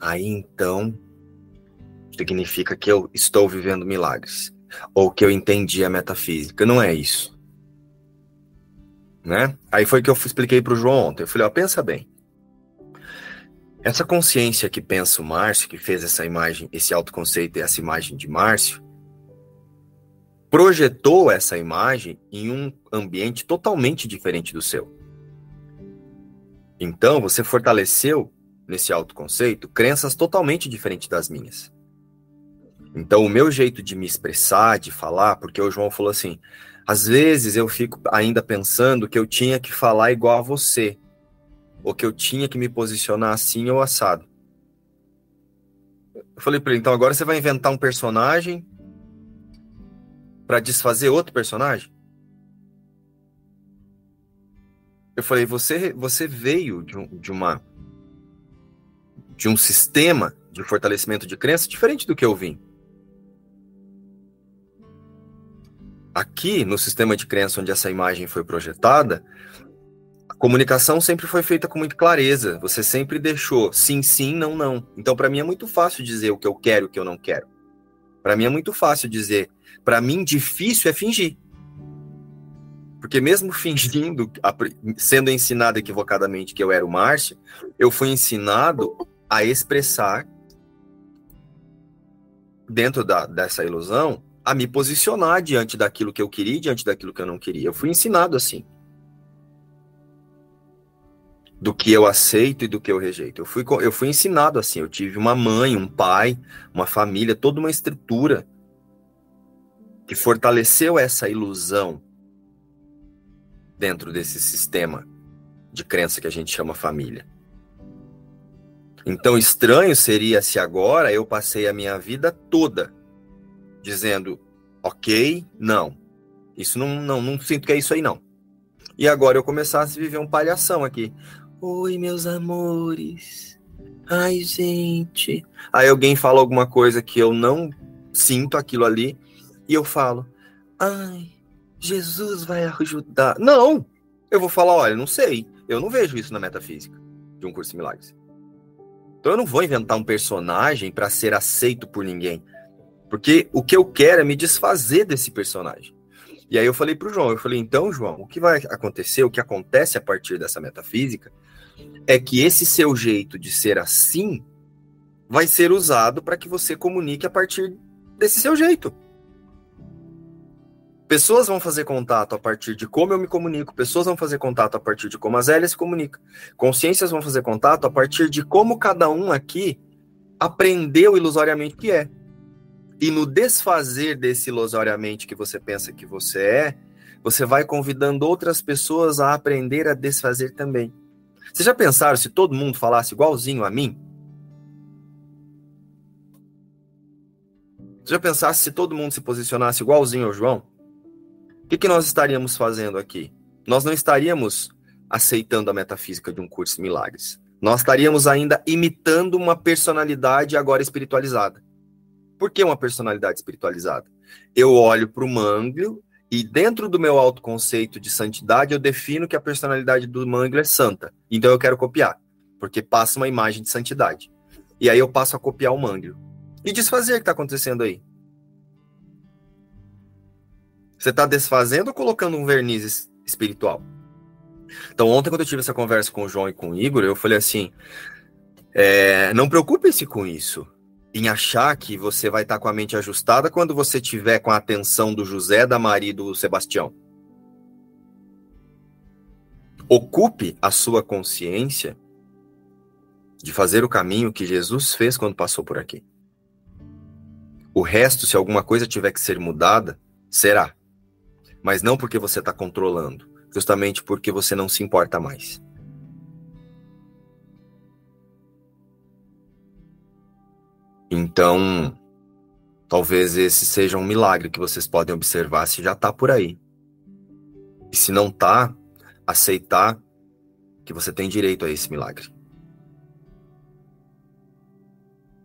aí então significa que eu estou vivendo milagres ou que eu entendi a metafísica. Não é isso. Né? Aí foi que eu expliquei para o João ontem. Eu falei, ó, pensa bem. Essa consciência que pensa o Márcio, que fez essa imagem, esse autoconceito e essa imagem de Márcio, projetou essa imagem em um ambiente totalmente diferente do seu. Então, você fortaleceu nesse autoconceito crenças totalmente diferentes das minhas. Então, o meu jeito de me expressar, de falar, porque o João falou assim: às vezes eu fico ainda pensando que eu tinha que falar igual a você, ou que eu tinha que me posicionar assim ou assado. Eu falei para ele: então agora você vai inventar um personagem para desfazer outro personagem? Eu falei: você, você veio de, um, de uma de um sistema de fortalecimento de crença diferente do que eu vim. Aqui no sistema de crença onde essa imagem foi projetada, a comunicação sempre foi feita com muita clareza. Você sempre deixou sim, sim, não, não. Então, para mim é muito fácil dizer o que eu quero e o que eu não quero. Para mim é muito fácil dizer. Para mim, difícil é fingir. Porque mesmo fingindo, sendo ensinado equivocadamente que eu era o Márcio, eu fui ensinado a expressar dentro da, dessa ilusão a me posicionar diante daquilo que eu queria e diante daquilo que eu não queria. Eu fui ensinado assim. Do que eu aceito e do que eu rejeito. Eu fui, eu fui ensinado assim. Eu tive uma mãe, um pai, uma família, toda uma estrutura que fortaleceu essa ilusão dentro desse sistema de crença que a gente chama família. Então, estranho seria se agora eu passei a minha vida toda dizendo, ok, não. Isso não, não, não sinto que é isso aí, não. E agora eu começasse a viver um palhação aqui. Oi, meus amores. Ai, gente. Aí alguém fala alguma coisa que eu não sinto aquilo ali. E eu falo, ai, Jesus vai ajudar. Não! Eu vou falar, olha, não sei. Eu não vejo isso na metafísica de um curso de milagres. Então eu não vou inventar um personagem para ser aceito por ninguém. Porque o que eu quero é me desfazer desse personagem. E aí eu falei para o João, eu falei, então, João, o que vai acontecer, o que acontece a partir dessa metafísica, é que esse seu jeito de ser assim vai ser usado para que você comunique a partir desse seu jeito. Pessoas vão fazer contato a partir de como eu me comunico, pessoas vão fazer contato a partir de como a Zélia se comunica, consciências vão fazer contato a partir de como cada um aqui aprendeu ilusoriamente que é. E no desfazer desse ilusoriamente que você pensa que você é, você vai convidando outras pessoas a aprender a desfazer também. Vocês já pensaram se todo mundo falasse igualzinho a mim? Você já pensasse se todo mundo se posicionasse igualzinho ao João? O que, que nós estaríamos fazendo aqui? Nós não estaríamos aceitando a metafísica de um curso de milagres. Nós estaríamos ainda imitando uma personalidade agora espiritualizada. Por que uma personalidade espiritualizada? Eu olho para o Manglio e dentro do meu autoconceito de santidade eu defino que a personalidade do Manglio é santa. Então eu quero copiar, porque passa uma imagem de santidade. E aí eu passo a copiar o Manglio. E desfazer o que está acontecendo aí? Você está desfazendo ou colocando um verniz espiritual? Então, ontem, quando eu tive essa conversa com o João e com o Igor, eu falei assim: é, não preocupe-se com isso em achar que você vai estar com a mente ajustada quando você tiver com a atenção do José, da Maria e do Sebastião. Ocupe a sua consciência de fazer o caminho que Jesus fez quando passou por aqui. O resto, se alguma coisa tiver que ser mudada, será. Mas não porque você está controlando, justamente porque você não se importa mais. Então, talvez esse seja um milagre que vocês podem observar se já está por aí. E se não está, aceitar que você tem direito a esse milagre.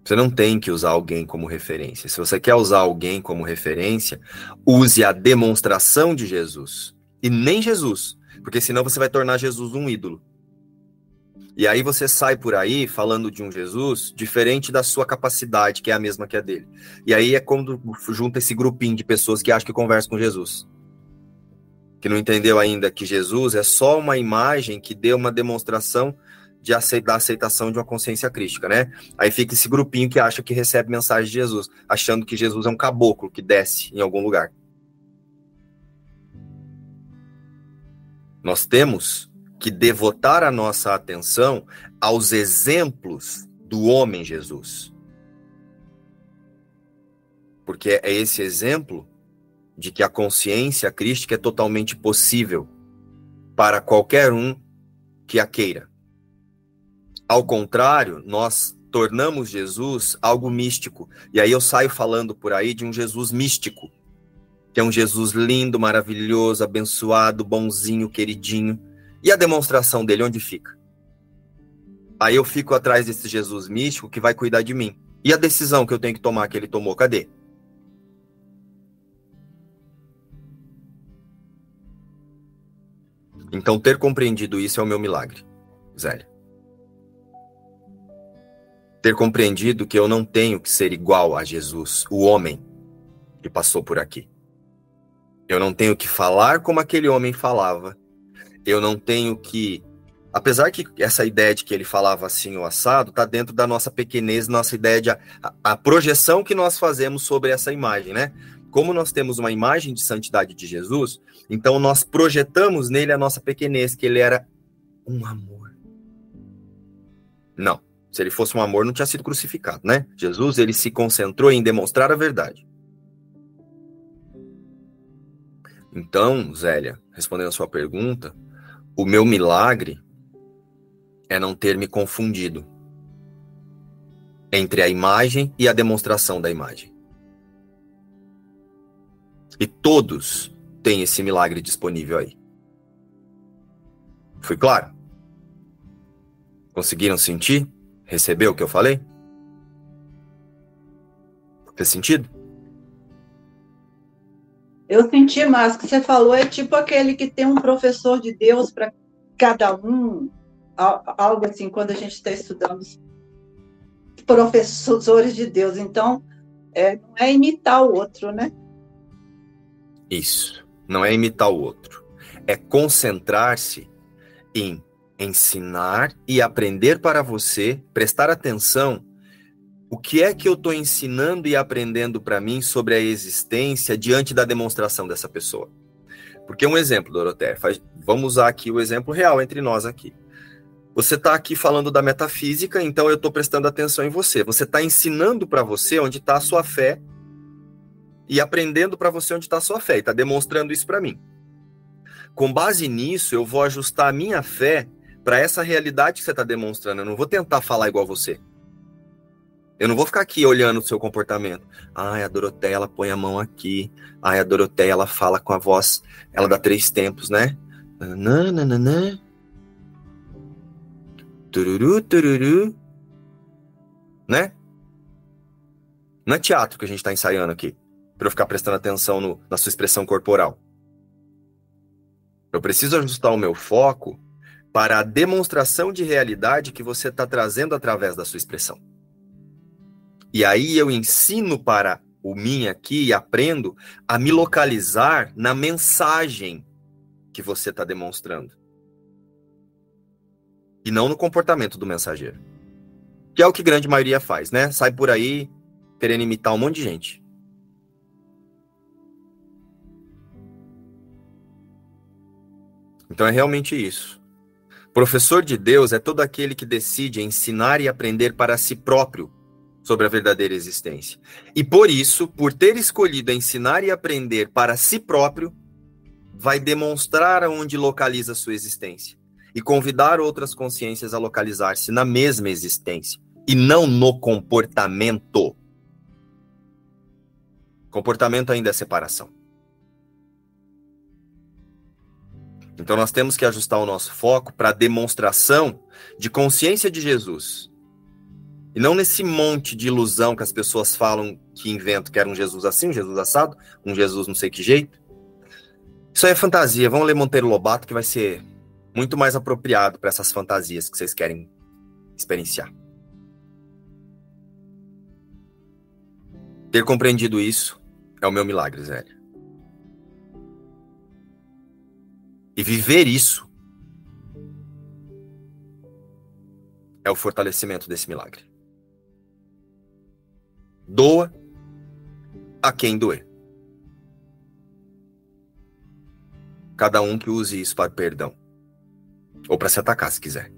Você não tem que usar alguém como referência. Se você quer usar alguém como referência, use a demonstração de Jesus e nem Jesus, porque senão você vai tornar Jesus um ídolo. E aí você sai por aí falando de um Jesus diferente da sua capacidade, que é a mesma que a dele. E aí é quando junta esse grupinho de pessoas que acham que conversam com Jesus. Que não entendeu ainda que Jesus é só uma imagem que deu uma demonstração de da aceitação de uma consciência crítica, né? Aí fica esse grupinho que acha que recebe mensagem de Jesus, achando que Jesus é um caboclo que desce em algum lugar. Nós temos que devotar a nossa atenção aos exemplos do homem Jesus. Porque é esse exemplo de que a consciência crística é totalmente possível para qualquer um que a queira. Ao contrário, nós tornamos Jesus algo místico. E aí eu saio falando por aí de um Jesus místico, que é um Jesus lindo, maravilhoso, abençoado, bonzinho, queridinho. E a demonstração dele, onde fica? Aí eu fico atrás desse Jesus místico que vai cuidar de mim. E a decisão que eu tenho que tomar que ele tomou, cadê? Então, ter compreendido isso é o meu milagre, Zélia. Ter compreendido que eu não tenho que ser igual a Jesus, o homem que passou por aqui. Eu não tenho que falar como aquele homem falava, eu não tenho que. Apesar que essa ideia de que ele falava assim o assado está dentro da nossa pequenez, nossa ideia de a, a, projeção que nós fazemos sobre essa imagem, né? Como nós temos uma imagem de santidade de Jesus, então nós projetamos nele a nossa pequenez, que ele era um amor. Não. Se ele fosse um amor, não tinha sido crucificado, né? Jesus, ele se concentrou em demonstrar a verdade. Então, Zélia, respondendo a sua pergunta, o meu milagre é não ter me confundido entre a imagem e a demonstração da imagem. E todos têm esse milagre disponível aí. Foi claro? Conseguiram sentir? Receber o que eu falei? Fez sentido? Eu senti, mas que você falou é tipo aquele que tem um professor de Deus para cada um, algo assim, quando a gente está estudando professores de Deus. Então, é, não é imitar o outro, né? Isso. Não é imitar o outro. É concentrar-se em ensinar e aprender para você, prestar atenção o que é que eu estou ensinando e aprendendo para mim sobre a existência diante da demonstração dessa pessoa? Porque um exemplo, Doroteia, faz, vamos usar aqui o exemplo real entre nós aqui. Você está aqui falando da metafísica, então eu estou prestando atenção em você. Você está ensinando para você onde está a sua fé e aprendendo para você onde está a sua fé, e está demonstrando isso para mim. Com base nisso, eu vou ajustar a minha fé para essa realidade que você está demonstrando. Eu não vou tentar falar igual você. Eu não vou ficar aqui olhando o seu comportamento. Ai, a Doroteia, ela põe a mão aqui. Ai, a Doroteia, ela fala com a voz, ela dá três tempos, né? Nananana. Tururu, tururu. Né? Não é teatro que a gente está ensaiando aqui. Para eu ficar prestando atenção no, na sua expressão corporal. Eu preciso ajustar o meu foco para a demonstração de realidade que você está trazendo através da sua expressão. E aí eu ensino para o mim aqui e aprendo a me localizar na mensagem que você está demonstrando. E não no comportamento do mensageiro. Que é o que grande maioria faz, né? Sai por aí querendo imitar um monte de gente. Então é realmente isso. Professor de Deus é todo aquele que decide ensinar e aprender para si próprio sobre a verdadeira existência. E por isso, por ter escolhido ensinar e aprender para si próprio, vai demonstrar aonde localiza sua existência e convidar outras consciências a localizar-se na mesma existência e não no comportamento. Comportamento ainda é separação. Então nós temos que ajustar o nosso foco para a demonstração de consciência de Jesus. E não nesse monte de ilusão que as pessoas falam que inventam, que era um Jesus assim, um Jesus assado, um Jesus não sei que jeito. Isso aí é fantasia. Vamos ler Monteiro Lobato que vai ser muito mais apropriado para essas fantasias que vocês querem experienciar. Ter compreendido isso é o meu milagre, Zé. E viver isso é o fortalecimento desse milagre. Doa a quem doer. Cada um que use isso para perdão. Ou para se atacar, se quiser.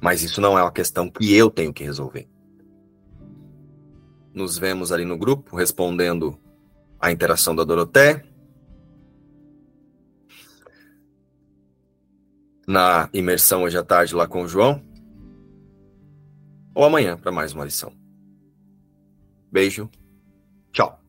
Mas isso não é uma questão que eu tenho que resolver. Nos vemos ali no grupo, respondendo a interação da Doroté. Na imersão hoje à tarde lá com o João. Ou amanhã para mais uma lição. Beijo. Tchau.